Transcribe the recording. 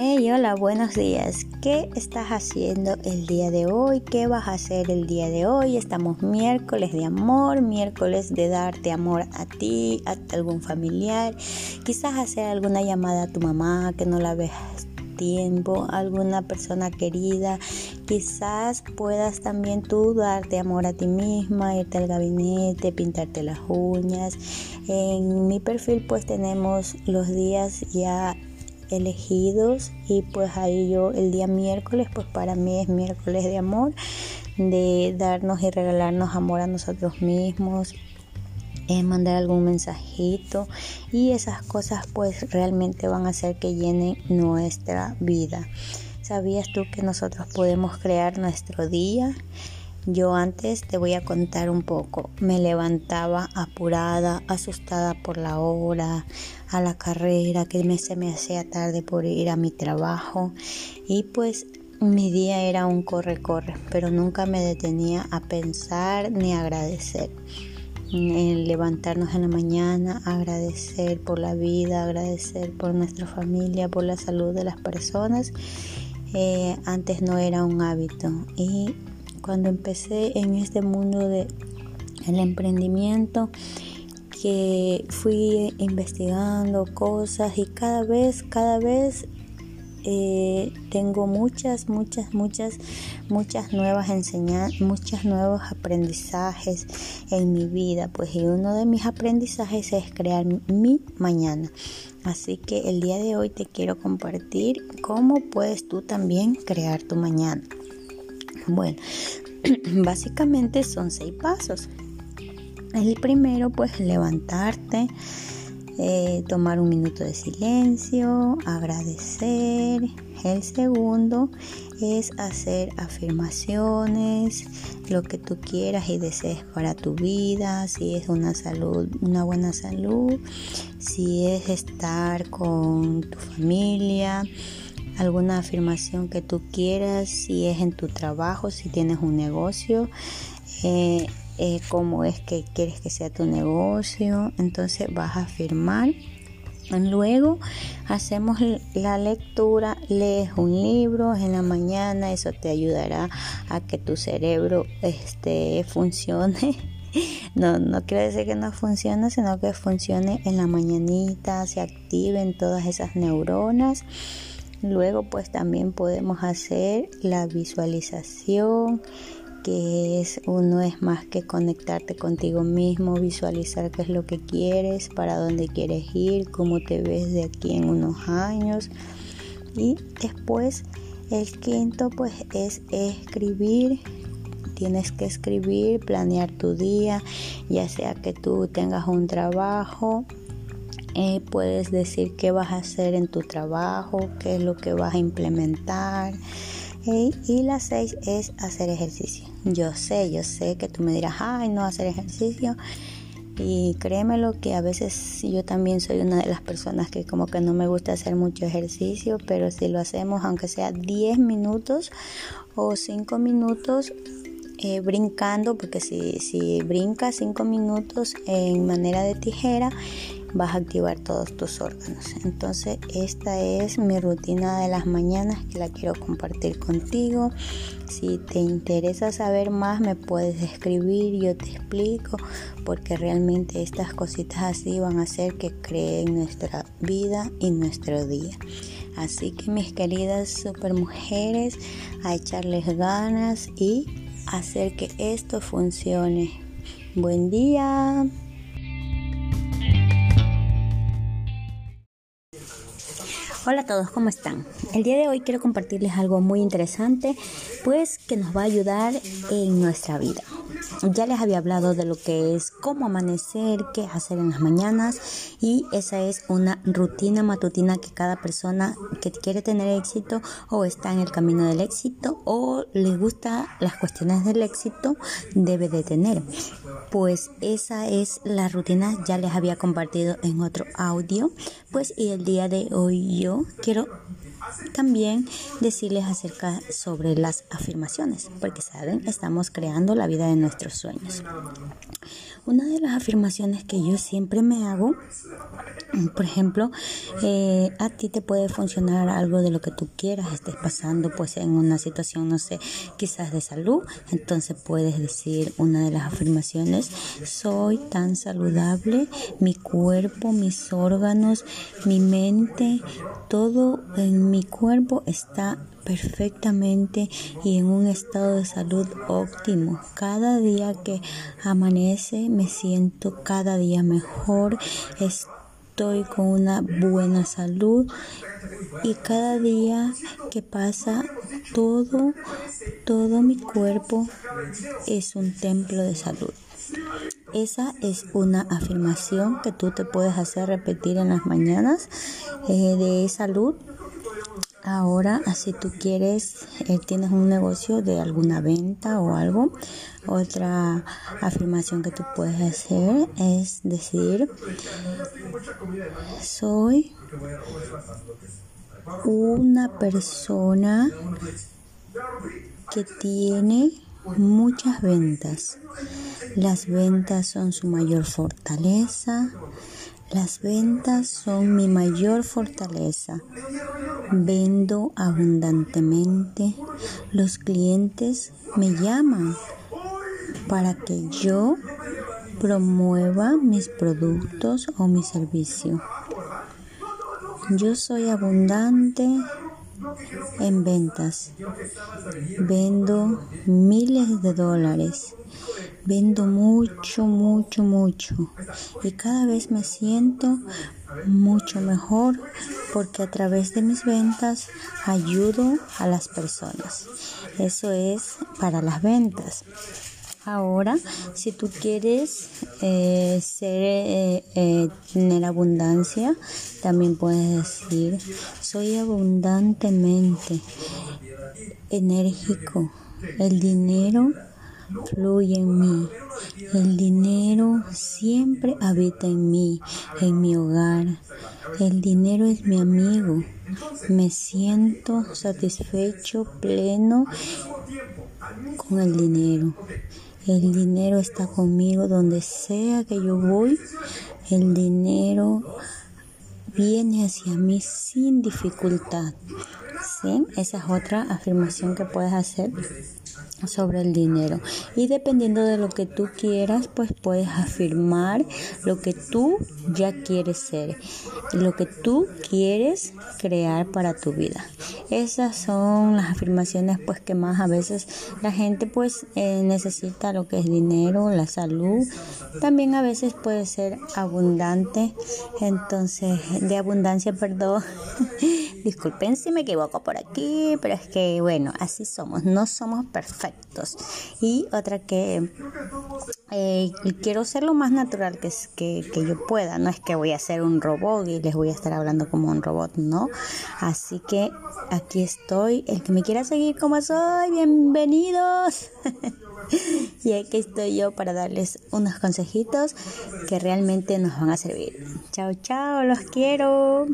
Hey, hola, buenos días. ¿Qué estás haciendo el día de hoy? ¿Qué vas a hacer el día de hoy? Estamos miércoles de amor, miércoles de darte amor a ti, a algún familiar. Quizás hacer alguna llamada a tu mamá que no la ves tiempo, alguna persona querida. Quizás puedas también tú darte amor a ti misma, irte al gabinete, pintarte las uñas. En mi perfil pues tenemos los días ya elegidos y pues ahí yo el día miércoles pues para mí es miércoles de amor de darnos y regalarnos amor a nosotros mismos es mandar algún mensajito y esas cosas pues realmente van a hacer que llenen nuestra vida. Sabías tú que nosotros podemos crear nuestro día yo antes te voy a contar un poco. Me levantaba apurada, asustada por la hora, a la carrera, que me, se me hacía tarde por ir a mi trabajo. Y pues mi día era un corre-corre, pero nunca me detenía a pensar ni a agradecer. Levantarnos en la mañana, agradecer por la vida, agradecer por nuestra familia, por la salud de las personas. Eh, antes no era un hábito y cuando empecé en este mundo de el emprendimiento que fui investigando cosas y cada vez cada vez eh, tengo muchas muchas muchas muchas nuevas enseñanzas muchos nuevos aprendizajes en mi vida pues y uno de mis aprendizajes es crear mi mañana. Así que el día de hoy te quiero compartir cómo puedes tú también crear tu mañana bueno, básicamente son seis pasos. El primero, pues levantarte, eh, tomar un minuto de silencio, agradecer. El segundo es hacer afirmaciones, lo que tú quieras y desees para tu vida, si es una salud, una buena salud, si es estar con tu familia, alguna afirmación que tú quieras, si es en tu trabajo, si tienes un negocio, eh, eh, cómo es que quieres que sea tu negocio. Entonces vas a afirmar. Luego hacemos la lectura, lees un libro en la mañana, eso te ayudará a que tu cerebro este, funcione. No, no quiere decir que no funcione, sino que funcione en la mañanita, se activen todas esas neuronas. Luego pues también podemos hacer la visualización que es uno es más que conectarte contigo mismo, visualizar qué es lo que quieres, para dónde quieres ir, cómo te ves de aquí en unos años. Y después el quinto pues es escribir tienes que escribir, planear tu día, ya sea que tú tengas un trabajo eh, puedes decir qué vas a hacer en tu trabajo, qué es lo que vas a implementar. Eh, y la seis es hacer ejercicio. Yo sé, yo sé que tú me dirás, ay, no hacer ejercicio. Y créemelo que a veces yo también soy una de las personas que como que no me gusta hacer mucho ejercicio, pero si lo hacemos aunque sea 10 minutos o 5 minutos eh, brincando, porque si, si brincas 5 minutos en manera de tijera, vas a activar todos tus órganos. Entonces esta es mi rutina de las mañanas que la quiero compartir contigo. Si te interesa saber más me puedes escribir, yo te explico, porque realmente estas cositas así van a hacer que creen nuestra vida y nuestro día. Así que mis queridas super mujeres, a echarles ganas y hacer que esto funcione. Buen día. Hola a todos, ¿cómo están? El día de hoy quiero compartirles algo muy interesante, pues que nos va a ayudar en nuestra vida. Ya les había hablado de lo que es cómo amanecer, qué hacer en las mañanas y esa es una rutina matutina que cada persona que quiere tener éxito o está en el camino del éxito o le gusta las cuestiones del éxito debe de tener. Pues esa es la rutina, ya les había compartido en otro audio, pues y el día de hoy yo quiero también decirles acerca sobre las afirmaciones, porque saben, estamos creando la vida de nuestros sueños. Una de las afirmaciones que yo siempre me hago, por ejemplo, eh, a ti te puede funcionar algo de lo que tú quieras, estés pasando pues en una situación, no sé, quizás de salud, entonces puedes decir una de las afirmaciones, soy tan saludable, mi cuerpo, mis órganos, mi mente, todo en mi cuerpo está perfectamente y en un estado de salud óptimo. Cada día que amanece me siento cada día mejor. Estoy con una buena salud y cada día que pasa todo, todo mi cuerpo es un templo de salud. Esa es una afirmación que tú te puedes hacer repetir en las mañanas eh, de salud Ahora, si tú quieres, eh, tienes un negocio de alguna venta o algo, otra afirmación que tú puedes hacer es decir, soy una persona que tiene muchas ventas. Las ventas son su mayor fortaleza. Las ventas son mi mayor fortaleza. Vendo abundantemente. Los clientes me llaman para que yo promueva mis productos o mi servicio. Yo soy abundante en ventas. Vendo miles de dólares. Vendo mucho, mucho, mucho. Y cada vez me siento mucho mejor porque a través de mis ventas ayudo a las personas. Eso es para las ventas. Ahora, si tú quieres eh, ser, eh, eh, tener abundancia, también puedes decir, soy abundantemente enérgico. El dinero fluye en mí. El dinero siempre habita en mí, en mi hogar. El dinero es mi amigo. Me siento satisfecho, pleno con el dinero. El dinero está conmigo donde sea que yo voy. El dinero viene hacia mí sin dificultad. ¿Sí? Esa es otra afirmación que puedes hacer sobre el dinero. Y dependiendo de lo que tú quieras pues puedes afirmar lo que tú ya quieres ser lo que tú quieres crear para tu vida. Esas son las afirmaciones pues que más a veces la gente pues eh, necesita lo que es dinero la salud. También a veces puede ser abundante. Entonces de abundancia perdón disculpen si me equivoco por aquí pero es que bueno así somos no somos perfectos y otra que eh, quiero ser lo más natural que, que, que yo pueda. No es que voy a ser un robot y les voy a estar hablando como un robot, no. Así que aquí estoy. El que me quiera seguir como soy, bienvenidos. y aquí estoy yo para darles unos consejitos que realmente nos van a servir. Chao, chao, los quiero.